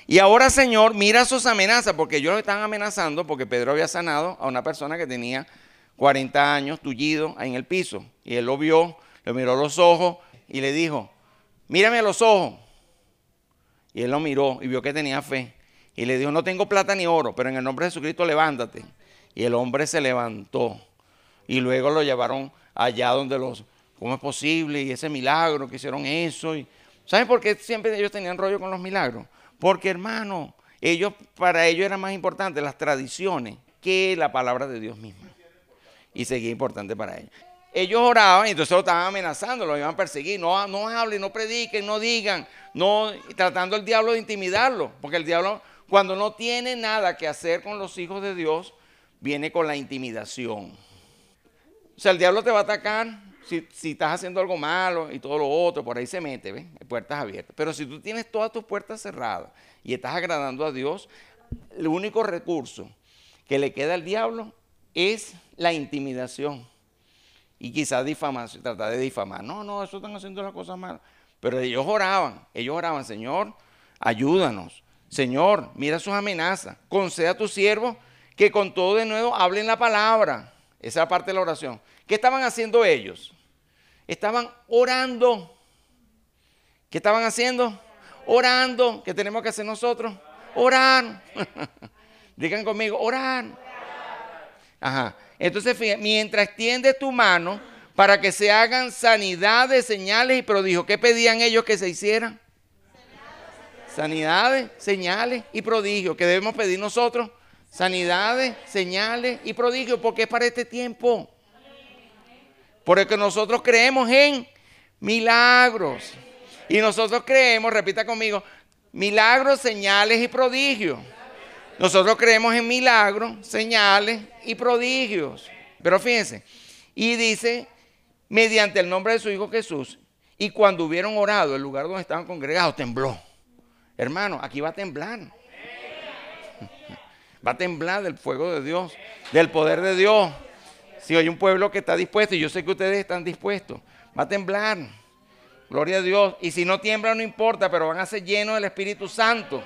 Y ahora, Señor, mira sus amenazas, porque ellos lo están amenazando porque Pedro había sanado a una persona que tenía 40 años tullido en el piso. Y él lo vio, le miró los ojos y le dijo, mírame a los ojos. Y él lo miró y vio que tenía fe. Y le dijo, no tengo plata ni oro, pero en el nombre de Jesucristo levántate. Y el hombre se levantó y luego lo llevaron allá donde los, ¿cómo es posible? Y ese milagro, que hicieron eso. Y, ¿Saben por qué siempre ellos tenían rollo con los milagros? Porque hermano, ellos, para ellos era más importante las tradiciones que la palabra de Dios misma. Y seguía importante para ellos. Ellos oraban y entonces lo estaban amenazando, lo iban a perseguir. No, no hablen, no prediquen, no digan, no, tratando el diablo de intimidarlo. Porque el diablo, cuando no tiene nada que hacer con los hijos de Dios, viene con la intimidación. O sea, el diablo te va a atacar si, estás haciendo algo malo y todo lo otro, por ahí se mete, ¿ves? Puertas abiertas. Pero si tú tienes todas tus puertas cerradas y estás agradando a Dios, el único recurso que le queda al diablo es la intimidación. Y quizás difamar, tratar de difamar. No, no, eso están haciendo las cosas malas. Pero ellos oraban, ellos oraban, Señor, ayúdanos. Señor, mira sus amenazas. Conceda a tu siervo que con todo de nuevo hablen la palabra. Esa es parte de la oración. ¿Qué estaban haciendo ellos? Estaban orando. ¿Qué estaban haciendo? Orando. ¿Qué tenemos que hacer nosotros? Orar. Digan conmigo, orar. Ajá. Entonces, fíjense, mientras extiendes tu mano para que se hagan sanidades, señales y prodigios, ¿qué pedían ellos que se hicieran? Sanidades, señales y prodigios. ¿Qué debemos pedir nosotros? Sanidades, señales y prodigios, porque es para este tiempo. Porque nosotros creemos en milagros. Y nosotros creemos, repita conmigo, milagros, señales y prodigios. Nosotros creemos en milagros, señales y prodigios. Pero fíjense, y dice, mediante el nombre de su Hijo Jesús, y cuando hubieron orado, el lugar donde estaban congregados tembló. Hermano, aquí va a temblar. Va a temblar del fuego de Dios, del poder de Dios. Si hay un pueblo que está dispuesto, y yo sé que ustedes están dispuestos, va a temblar. Gloria a Dios. Y si no tiembla, no importa, pero van a ser llenos del Espíritu Santo.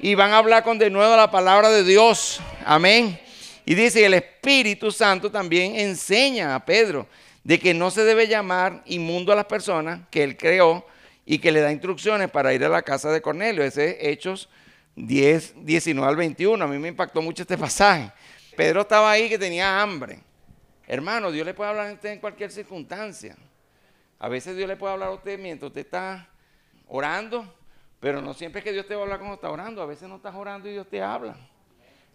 Y van a hablar con de nuevo la palabra de Dios. Amén. Y dice, el Espíritu Santo también enseña a Pedro de que no se debe llamar inmundo a las personas que él creó y que le da instrucciones para ir a la casa de Cornelio. Ese es Hechos 10, 19 al 21. A mí me impactó mucho este pasaje. Pedro estaba ahí que tenía hambre. Hermano, Dios le puede hablar a usted en cualquier circunstancia. A veces Dios le puede hablar a usted mientras usted está orando, pero no siempre es que Dios te va a hablar cuando está orando. A veces no estás orando y Dios te habla.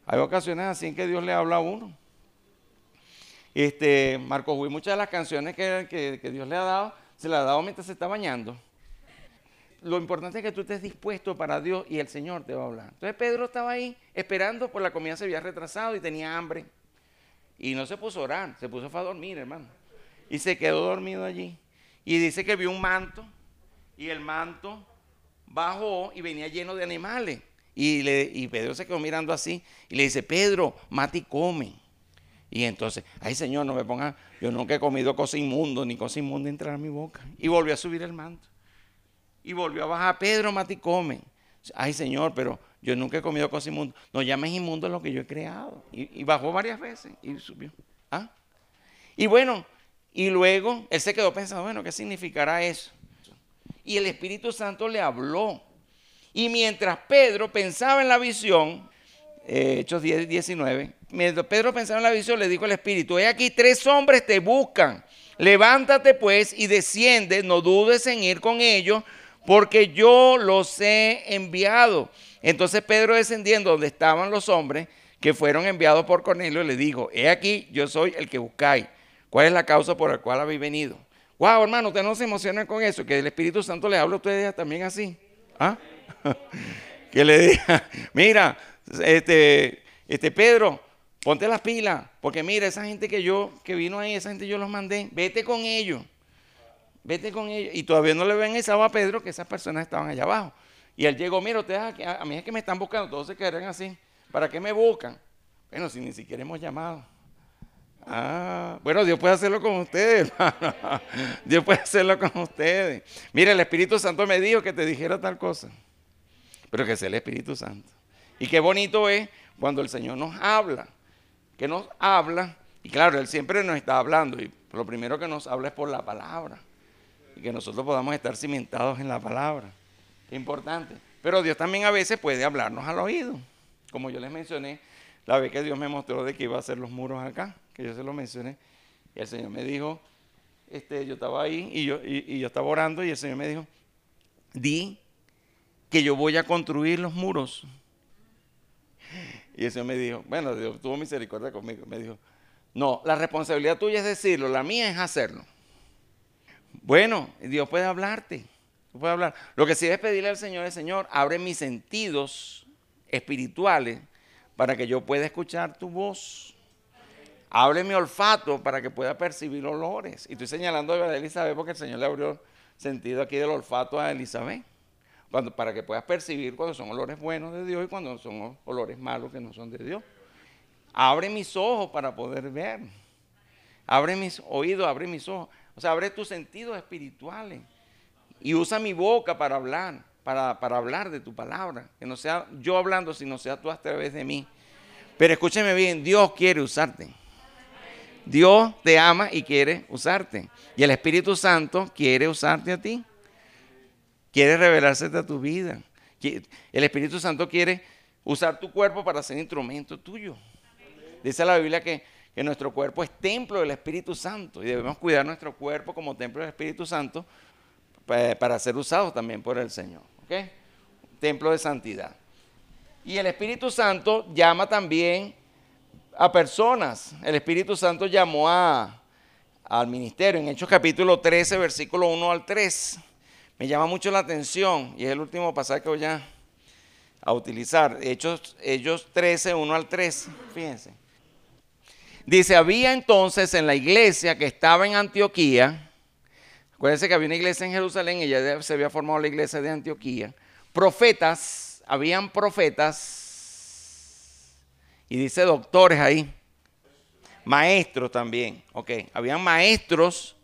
Hay ocasiones así en que Dios le habla a uno. Este, Marcos Huy, muchas de las canciones que, que Dios le ha dado Se la ha dado mientras se está bañando. Lo importante es que tú estés dispuesto para Dios y el Señor te va a hablar. Entonces Pedro estaba ahí esperando, por la comida se había retrasado y tenía hambre. Y no se puso a orar, se puso a dormir, hermano. Y se quedó dormido allí. Y dice que vio un manto y el manto bajó y venía lleno de animales. Y, le, Pedro se quedó mirando así y le dice, Pedro, mate y come. Y entonces, ay Señor, no me ponga, yo nunca he comido cosa inmundo, ni cosa inmunda entrar a mi boca. Y volvió a subir el manto. Y volvió a bajar, Pedro, mate y come. Ay Señor, pero yo nunca he comido cosa inmunda. No llames inmundo lo que yo he creado. Y, bajó varias veces y subió. ¿Ah? Y bueno, y luego él se quedó pensando, bueno, ¿qué significará eso? Y el Espíritu Santo le habló. Y mientras Pedro pensaba en la visión, eh, Hechos 10, 19, mientras Pedro pensaba en la visión, le dijo al Espíritu, he aquí tres hombres te buscan. Levántate pues y desciende, no dudes en ir con ellos, porque yo los he enviado. Entonces Pedro descendiendo donde estaban los hombres que fueron enviados por Cornelio, le dijo, he aquí, yo soy el que buscáis. ¿Cuál es la causa por la cual habéis venido? Wow, hermano, usted no se emociona con eso, que el Espíritu Santo le habla a ustedes también así. ¿Ah? que le diga, mira, este, este Pedro, ponte las pilas, porque mira, esa gente que yo, que vino ahí, esa gente yo los mandé, vete con ellos, vete con ellos. Y todavía no le ven esa a Pedro que esas personas estaban allá abajo. Y él llegó, mira, ustedes aquí, a mí es que me están buscando, todos se quedaron así. ¿Para qué me buscan? Bueno, si ni siquiera hemos llamado. Ah, bueno, Dios puede hacerlo con ustedes, Dios puede hacerlo con ustedes. Mira, el Espíritu Santo me dijo que te dijera tal cosa, pero que sea el Espíritu Santo. Y qué bonito es cuando el Señor nos habla, que nos habla, y claro, Él siempre nos está hablando, y lo primero que nos habla es por la palabra, que nosotros podamos estar cimentados en la palabra. Importante. Pero Dios también a veces puede hablarnos al oído, como yo les mencioné la vez que Dios me mostró de que iba a hacer los muros acá que yo se lo mencioné, el Señor me dijo, este, yo estaba ahí y yo, y, yo estaba orando y el Señor me dijo, di que yo voy a construir los muros. Y el Señor me dijo, bueno, Dios tuvo misericordia conmigo, me dijo, no, la responsabilidad tuya es decirlo, la mía es hacerlo. Bueno, Dios puede hablarte, puede hablar. Lo que sí es pedirle al Señor es, Señor, abre mis sentidos espirituales para que yo pueda escuchar tu voz. Abre mi olfato para que pueda percibir olores. Y estoy señalando a Elizabeth porque el Señor le abrió sentido aquí del olfato a Elizabeth. Para que puedas percibir cuando son olores buenos de Dios y cuando son olores malos que no son de Dios. Abre mis ojos para poder ver. Abre mis oídos, abre mis ojos. O sea, abre tus sentidos espirituales. Y usa mi boca para hablar, para, para hablar de tu palabra. Que no sea yo hablando, sino sea tú a través de mí. Pero escúcheme bien, Dios quiere usarte. Dios te ama y quiere usarte. Y el Espíritu Santo quiere usarte a ti. Quiere revelarse a tu vida. El Espíritu Santo quiere usar tu cuerpo para ser instrumento tuyo. Dice la Biblia que, nuestro cuerpo es templo del Espíritu Santo y debemos cuidar nuestro cuerpo como templo del Espíritu Santo para, ser usado también por el Señor. Templo de santidad. Y el Espíritu Santo llama también a personas. El Espíritu Santo llamó a, al ministerio en Hechos capítulo 13, versículo 1 al 3. Me llama mucho la atención y es el último pasaje que voy a, a utilizar. Hechos, Hechos 13, 1 al 3. Fíjense. Dice, había entonces en la iglesia que estaba en Antioquía, acuérdense que había una iglesia en Jerusalén y ya se había formado la iglesia de Antioquía, profetas, habían profetas y dice doctores ahí. Maestros también. Ok, habían maestros.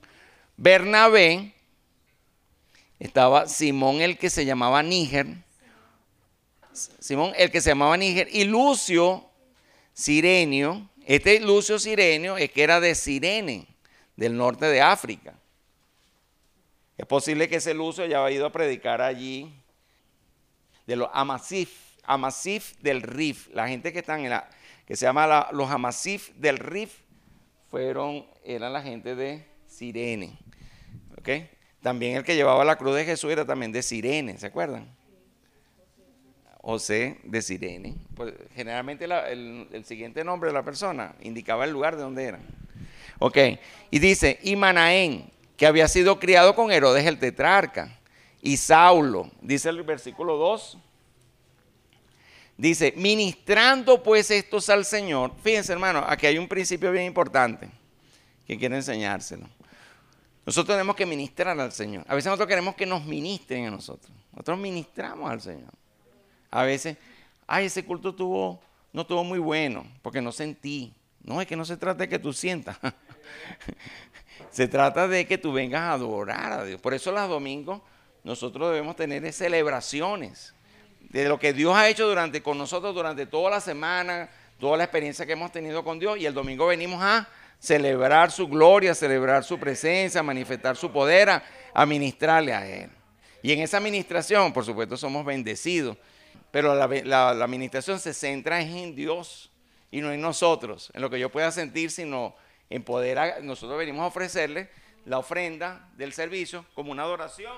Bernabé. Estaba Simón el que se llamaba Níger. Simón el que se llamaba Níger. Y Lucio Sirenio. Este Lucio Sirenio es que era de Sirene, del norte de África. Es posible que ese Lucio haya ido a predicar allí de los Amasif, Amasif del Rif, la gente que están en la, que se llama los Amasif del Rif, fueron, eran la gente de Sirene. También el que llevaba la cruz de Jesús era también de Sirene, ¿se acuerdan? José de Sirene. Pues, generalmente el, siguiente nombre de la persona indicaba el lugar de donde era. Ok, y dice, y Manaén, que había sido criado con Herodes el tetrarca. Y Saulo, dice el versículo 2, dice, ministrando pues estos al Señor. Fíjense hermano, aquí hay un principio bien importante que quiero enseñárselo. Nosotros tenemos que ministrar al Señor. A veces nosotros queremos que nos ministren a nosotros. Nosotros ministramos al Señor. A veces, ay, ese culto tuvo, no estuvo muy bueno, porque no sentí. No, es que no se trata de que tú sientas. se trata de que tú vengas a adorar a Dios. Por eso los domingos nosotros debemos tener celebraciones de lo que Dios ha hecho durante con nosotros durante toda la semana, toda la experiencia que hemos tenido con Dios y el domingo venimos a celebrar su gloria, celebrar su presencia, manifestar su poder, a, ministrarle a Él. Y en esa administración, por supuesto, somos bendecidos, pero la, administración se centra en Dios y no en nosotros, en lo que yo pueda sentir, sino en poder, nosotros venimos a ofrecerle la ofrenda del servicio como una adoración.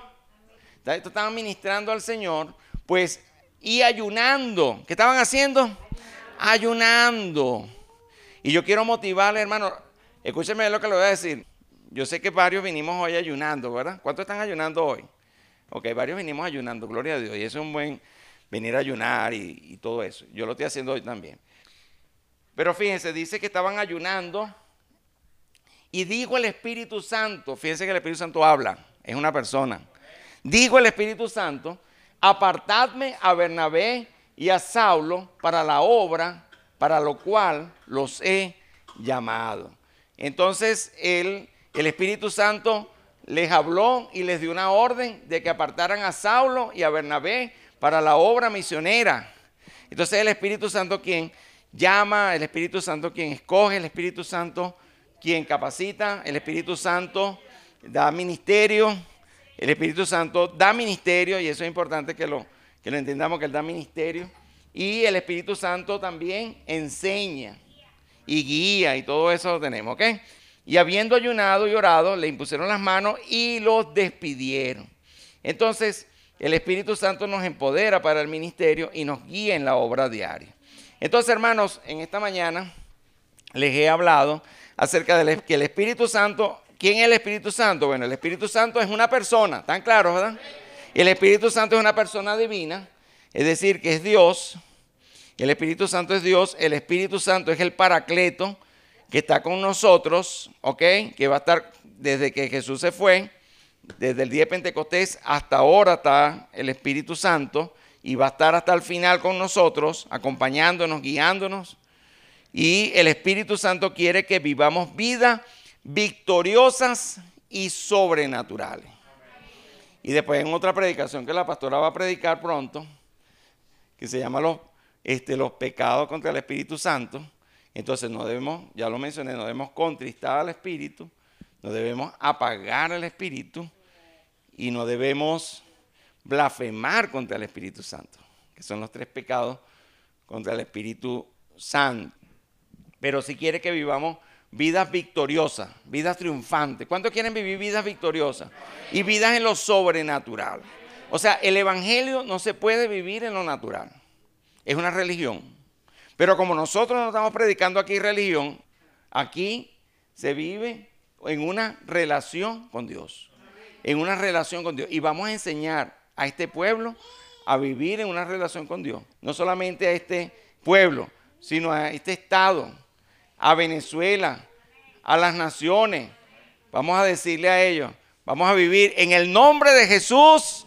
Esto estaban ministrando al Señor, pues, y ayunando. ¿Qué estaban haciendo? Ayunando. Y yo quiero motivarle, hermano, escúcheme lo que le voy a decir. Yo sé que varios vinimos hoy ayunando, ¿verdad? ¿Cuántos están ayunando hoy? Ok, varios vinimos ayunando, gloria a Dios. Y eso es un buen venir a ayunar y, todo eso. Yo lo estoy haciendo hoy también. Pero fíjense, dice que estaban ayunando y dijo el Espíritu Santo, fíjense que el Espíritu Santo habla, es una persona. Dijo el Espíritu Santo, apartadme a Bernabé y a Saulo para la obra para lo cual los he llamado. Entonces el Espíritu Santo les habló y les dio una orden de que apartaran a Saulo y a Bernabé para la obra misionera. Entonces el Espíritu Santo quien llama, el Espíritu Santo quien escoge, el Espíritu Santo quien capacita, el Espíritu Santo da ministerio, el Espíritu Santo da ministerio, y eso es importante que lo, que lo entendamos, que Él da ministerio, y el Espíritu Santo también enseña y guía, y todo eso lo tenemos, ¿ok? Y habiendo ayunado y orado, le impusieron las manos y los despidieron. Entonces, el Espíritu Santo nos empodera para el ministerio y nos guía en la obra diaria. Entonces, hermanos, en esta mañana les he hablado acerca de que el Espíritu Santo, ¿quién es el Espíritu Santo? Bueno, el Espíritu Santo es una persona, ¿tan claro, verdad? El Espíritu Santo es una persona divina, es decir, que es Dios. El Espíritu Santo es Dios, el Espíritu Santo es el paracleto que está con nosotros, ¿ok? Que va a estar desde que Jesús se fue, desde el día de Pentecostés hasta ahora está el Espíritu Santo y va a estar hasta el final con nosotros, acompañándonos, guiándonos y el Espíritu Santo quiere que vivamos vidas victoriosas y sobrenaturales. Y después en otra predicación que la pastora va a predicar pronto, que se llama los, este, los pecados contra el Espíritu Santo, entonces no debemos, ya lo mencioné, no debemos contristar al Espíritu, no debemos apagar al Espíritu y no debemos blasfemar contra el Espíritu Santo, que son los tres pecados contra el Espíritu Santo pero si quiere que vivamos vidas victoriosas, vidas triunfantes. ¿Cuántos quieren vivir vidas victoriosas? Y vidas en lo sobrenatural. O sea, el Evangelio no se puede vivir en lo natural. Es una religión. Pero como nosotros no estamos predicando aquí religión, aquí se vive en una relación con Dios. En una relación con Dios. Y vamos a enseñar a este pueblo a vivir en una relación con Dios. No solamente a este pueblo, sino a este estado a Venezuela, a las naciones. Vamos a decirle a ellos, vamos a vivir en el nombre de Jesús.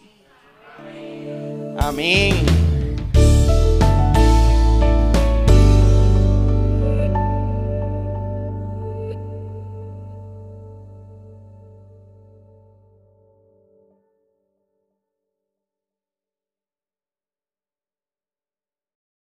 Amén.